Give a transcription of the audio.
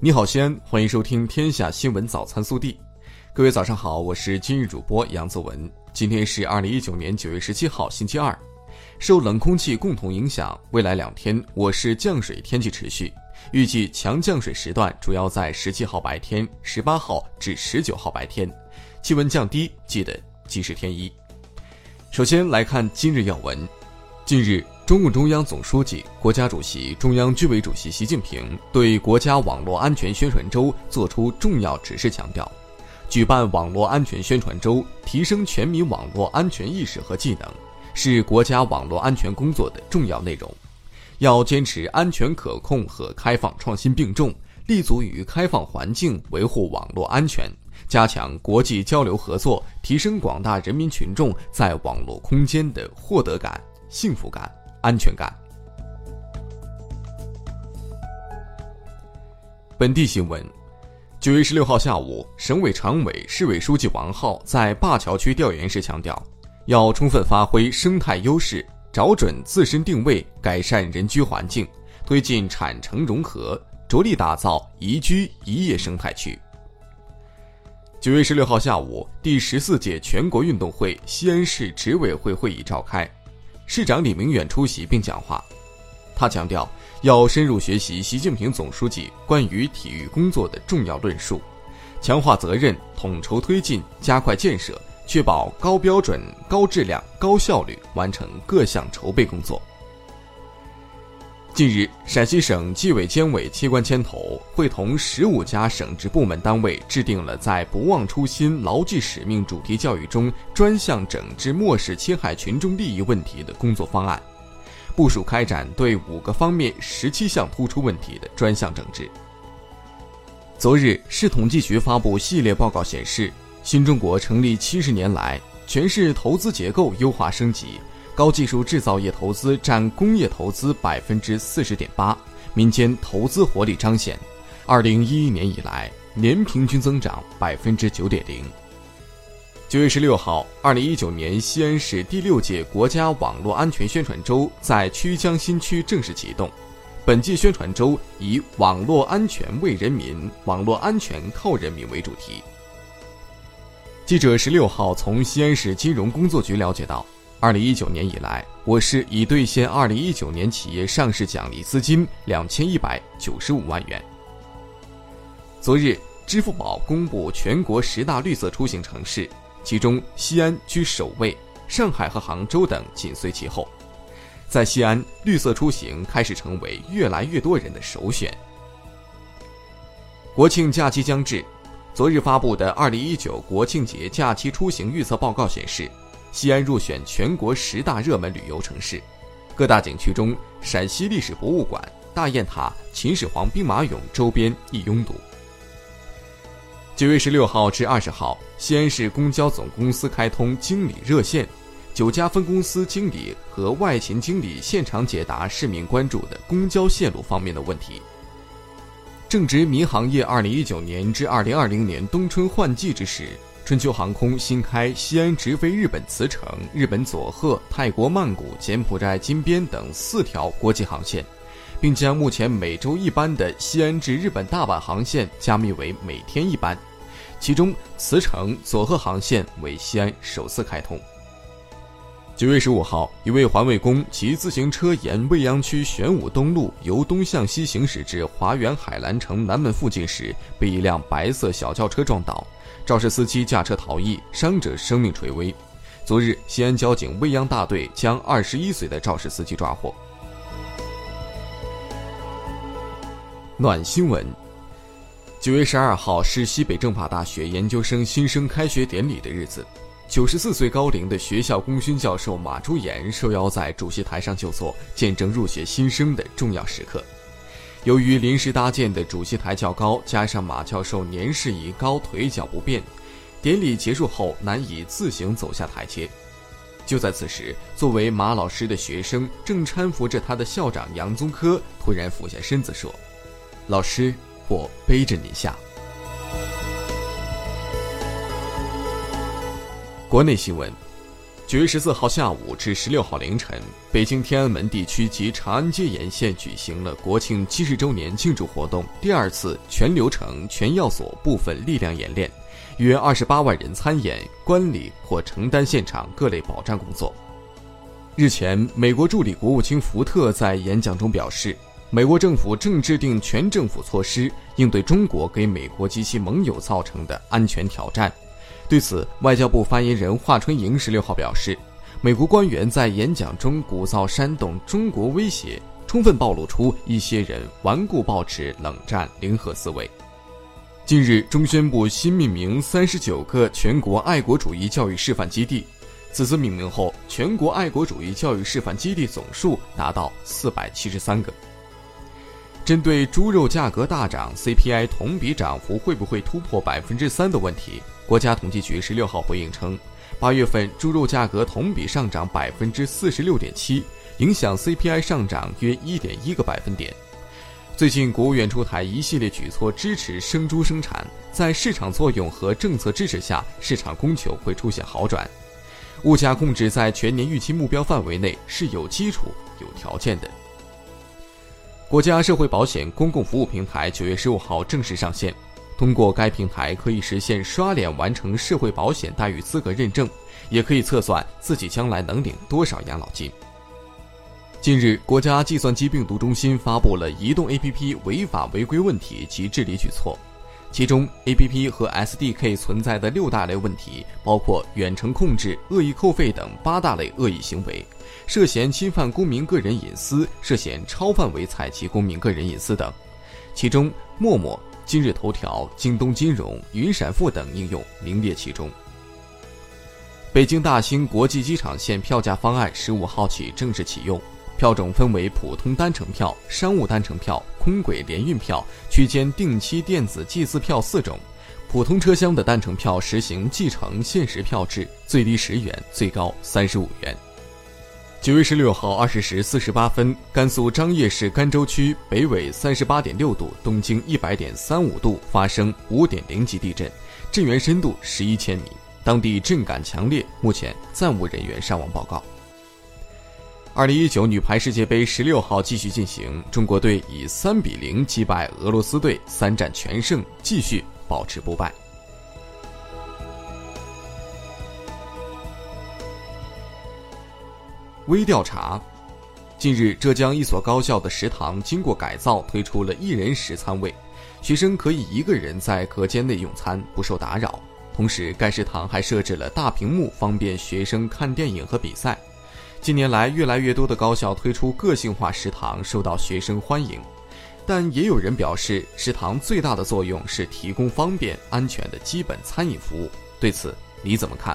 你好，西安，欢迎收听《天下新闻早餐速递》。各位早上好，我是今日主播杨泽文。今天是二零一九年九月十七号，星期二。受冷空气共同影响，未来两天我市降水天气持续，预计强降水时段主要在十七号白天、十八号至十九号白天，气温降低，记得及时添衣。首先来看今日要闻。近日，中共中央总书记、国家主席、中央军委主席习近平对国家网络安全宣传周作出重要指示，强调，举办网络安全宣传周，提升全民网络安全意识和技能，是国家网络安全工作的重要内容。要坚持安全可控和开放创新并重，立足于开放环境，维护网络安全。加强国际交流合作，提升广大人民群众在网络空间的获得感、幸福感、安全感。本地新闻：九月十六号下午，省委常委、市委书记王浩在灞桥区调研时强调，要充分发挥生态优势，找准自身定位，改善人居环境，推进产城融合，着力打造宜居宜业生态区。九月十六号下午，第十四届全国运动会西安市执委会会议召开，市长李明远出席并讲话。他强调，要深入学习习近平总书记关于体育工作的重要论述，强化责任，统筹推进，加快建设，确保高标准、高质量、高效率完成各项筹备工作。近日，陕西省纪委监委机关牵头，会同十五家省直部门单位制定了在“不忘初心、牢记使命”主题教育中专项整治漠视侵害群众利益问题的工作方案，部署开展对五个方面十七项突出问题的专项整治。昨日，市统计局发布系列报告显示，新中国成立七十年来，全市投资结构优化升级。高技术制造业投资占工业投资百分之四十点八，民间投资活力彰显。二零一一年以来，年平均增长百分之九点零。九月十六号，二零一九年西安市第六届国家网络安全宣传周在曲江新区正式启动。本届宣传周以“网络安全为人民，网络安全靠人民”为主题。记者十六号从西安市金融工作局了解到。二零一九年以来，我市已兑现二零一九年企业上市奖励资金两千一百九十五万元。昨日，支付宝公布全国十大绿色出行城市，其中西安居首位，上海和杭州等紧随其后。在西安，绿色出行开始成为越来越多人的首选。国庆假期将至，昨日发布的二零一九国庆节假期出行预测报告显示。西安入选全国十大热门旅游城市，各大景区中，陕西历史博物馆、大雁塔、秦始皇兵马俑周边亦拥堵。九月十六号至二十号，西安市公交总公司开通经理热线，九家分公司经理和外勤经理现场解答市民关注的公交线路方面的问题。正值民航业二零一九年至二零二零年冬春换季之时。春秋航空新开西安直飞日本茨城、日本佐贺、泰国曼谷、柬埔寨金边等四条国际航线，并将目前每周一班的西安至日本大阪航线加密为每天一班，其中茨城、佐贺航线为西安首次开通。九月十五号，一位环卫工骑自行车沿未央区玄武东路由东向西行驶至华源海蓝城南门附近时，被一辆白色小轿车撞倒。肇事司机驾车逃逸，伤者生命垂危。昨日，西安交警未央大队将二十一岁的肇事司机抓获。暖新闻：九月十二号是西北政法大学研究生新生开学典礼的日子，九十四岁高龄的学校功勋教授马朱岩受邀在主席台上就座，见证入学新生的重要时刻。由于临时搭建的主席台较高，加上马教授年事已高，腿脚不便，典礼结束后难以自行走下台阶。就在此时，作为马老师的学生正搀扶着他的校长杨宗科突然俯下身子说：“老师，我背着你下。”国内新闻。九月十四号下午至十六号凌晨，北京天安门地区及长安街沿线举行了国庆七十周年庆祝活动第二次全流程全要素部分力量演练，约二十八万人参演、观礼或承担现场各类保障工作。日前，美国助理国务卿福特在演讲中表示，美国政府正制定全政府措施应对中国给美国及其盟友造成的安全挑战。对此，外交部发言人华春莹十六号表示，美国官员在演讲中鼓噪煽动中国威胁，充分暴露出一些人顽固保持冷战零和思维。近日，中宣部新命名三十九个全国爱国主义教育示范基地，此次命名后，全国爱国主义教育示范基地总数达到四百七十三个。针对猪肉价格大涨，CPI 同比涨幅会不会突破百分之三的问题？国家统计局十六号回应称，八月份猪肉价格同比上涨百分之四十六点七，影响 CPI 上涨约一点一个百分点。最近，国务院出台一系列举措支持生猪生产，在市场作用和政策支持下，市场供求会出现好转，物价控制在全年预期目标范围内是有基础、有条件的。国家社会保险公共服务平台九月十五号正式上线。通过该平台可以实现刷脸完成社会保险待遇资格认证，也可以测算自己将来能领多少养老金。近日，国家计算机病毒中心发布了移动 APP 违法违规问题及治理举措，其中 APP 和 SDK 存在的六大类问题包括远程控制、恶意扣费等八大类恶意行为，涉嫌侵犯公民个人隐私，涉嫌超范围采集公民个人隐私等。其中，陌陌。今日头条、京东金融、云闪付等应用名列其中。北京大兴国际机场线票价方案十五号起正式启用，票种分为普通单程票、商务单程票、空轨联运票、区间定期电子计次票四种。普通车厢的单程票实行计程限时票制，最低十元，最高三十五元。九月十六号二十时四十八分，甘肃张掖市甘州区北纬三十八点六度，东经一百点三五度发生五点零级地震，震源深度十一千米，当地震感强烈，目前暂无人员伤亡报告。二零一九女排世界杯十六号继续进行，中国队以三比零击败俄罗斯队，三战全胜，继续保持不败。微调查，近日，浙江一所高校的食堂经过改造，推出了一人食餐位，学生可以一个人在隔间内用餐，不受打扰。同时，该食堂还设置了大屏幕，方便学生看电影和比赛。近年来，越来越多的高校推出个性化食堂，受到学生欢迎。但也有人表示，食堂最大的作用是提供方便、安全的基本餐饮服务。对此，你怎么看？